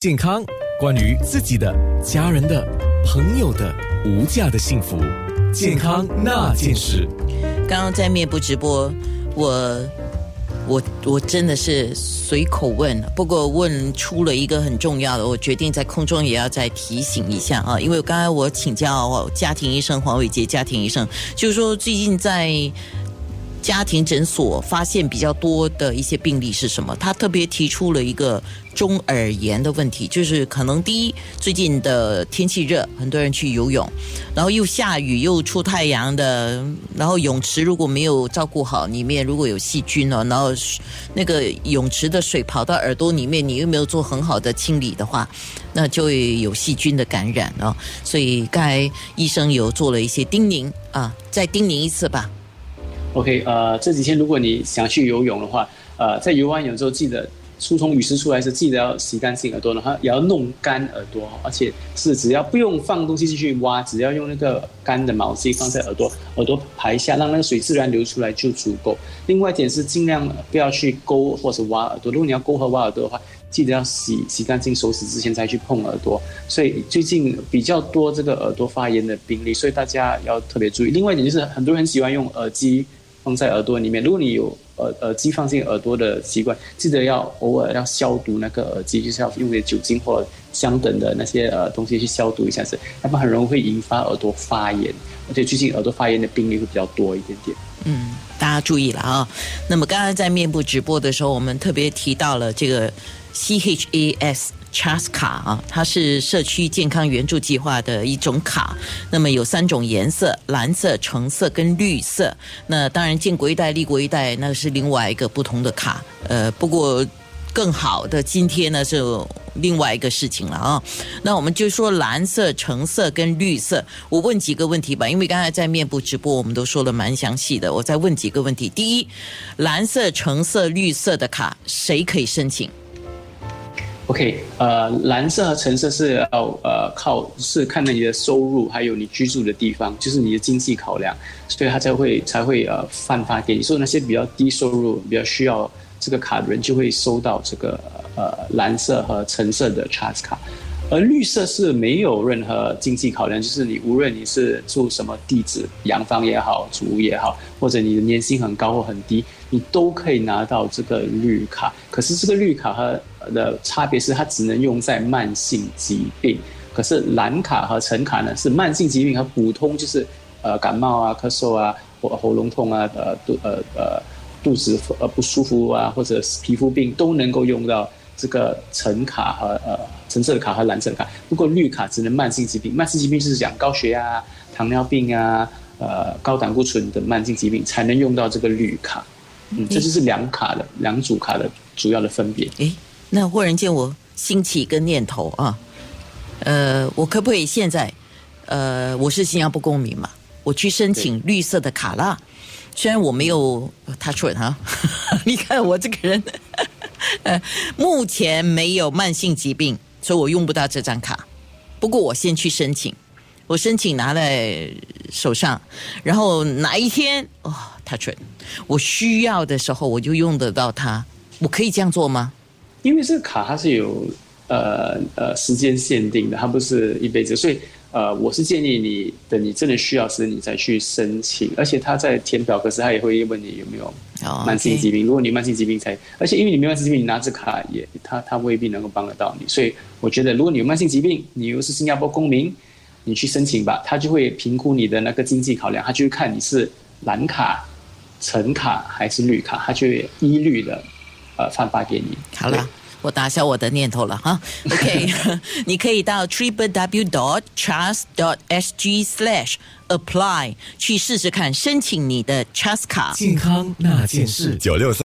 健康，关于自己的、家人的、朋友的无价的幸福，健康那件事。刚刚在面部直播，我我我真的是随口问，不过问出了一个很重要的，我决定在空中也要再提醒一下啊，因为刚才我请教家庭医生黄伟杰家庭医生，就是说最近在。家庭诊所发现比较多的一些病例是什么？他特别提出了一个中耳炎的问题，就是可能第一，最近的天气热，很多人去游泳，然后又下雨又出太阳的，然后泳池如果没有照顾好，里面如果有细菌哦，然后那个泳池的水跑到耳朵里面，你又没有做很好的清理的话，那就会有细菌的感染哦。所以刚才医生有做了一些叮咛啊，再叮咛一次吧。OK，呃，这几天如果你想去游泳的话，呃，在游完泳之后，记得疏通雨丝出来时，记得要洗干净耳朵，然后也要弄干耳朵，而且是只要不用放东西进去挖，只要用那个干的毛巾放在耳朵，耳朵排一下，让那个水自然流出来就足够。另外一点是尽量不要去勾或者挖耳朵，如果你要勾和挖耳朵的话，记得要洗洗干净手指之前再去碰耳朵。所以最近比较多这个耳朵发炎的病例，所以大家要特别注意。另外一点就是很多人喜欢用耳机。放在耳朵里面，如果你有耳耳机放进耳朵的习惯，记得要偶尔要消毒那个耳机，就是要用点酒精或相等的那些呃东西去消毒一下子，要不然很容易会引发耳朵发炎，而且最近耳朵发炎的病例会比较多一点点。嗯，大家注意了啊。那么刚刚在面部直播的时候，我们特别提到了这个 CHAS。Chas 卡啊，它是社区健康援助计划的一种卡。那么有三种颜色：蓝色、橙色跟绿色。那当然，建国一代、立国一代那是另外一个不同的卡。呃，不过更好的今天呢是另外一个事情了啊。那我们就说蓝色、橙色跟绿色。我问几个问题吧，因为刚才在面部直播我们都说了蛮详细的。我再问几个问题。第一，蓝色、橙色、绿色的卡谁可以申请？OK，呃，蓝色和橙色是要呃靠是看你的收入，还有你居住的地方，就是你的经济考量，所以它才会才会呃泛发给你。所以那些比较低收入、比较需要这个卡的人，就会收到这个呃蓝色和橙色的 Charge 卡。而绿色是没有任何经济考量，就是你无论你是住什么地址，洋房也好，主屋也好，或者你的年薪很高或很低，你都可以拿到这个绿卡。可是这个绿卡和的差别是，它只能用在慢性疾病。可是蓝卡和橙卡呢，是慢性疾病和普通，就是呃感冒啊、咳嗽啊、或喉咙痛啊、呃肚呃呃肚子呃不舒服啊，或者皮肤病都能够用到。这个橙卡和呃橙色的卡和蓝色的卡，不过绿卡只能慢性疾病，慢性疾病是讲高血压、糖尿病啊，呃高胆固醇的慢性疾病才能用到这个绿卡。嗯，这就是两卡的两组卡的主要的分别。诶，那忽然间我兴起一个念头啊，呃，我可不可以现在，呃，我是新加坡公民嘛，我去申请绿色的卡啦？虽然我没有他说哈，你看我这个人。呃，目前没有慢性疾病，所以我用不到这张卡。不过我先去申请，我申请拿在手上，然后哪一天哦，他准，我需要的时候我就用得到它。我可以这样做吗？因为这个卡它是有呃呃时间限定的，它不是一辈子，所以。呃，我是建议你等你真的需要时，你再去申请。而且他在填表，格时他也会问你有没有慢性疾病。如果你慢性疾病才，而且因为你没慢性疾病，你拿着卡也他他未必能够帮得到你。所以我觉得，如果你有慢性疾病，你又是新加坡公民，你去申请吧，他就会评估你的那个经济考量，他就会看你是蓝卡、橙卡还是绿卡，他就会一律的呃发发给你。好了。我打消我的念头了哈，OK，你可以到 triple w dot trust dot s g slash apply 去试试看申请你的 Trust 卡健康那件事九六三。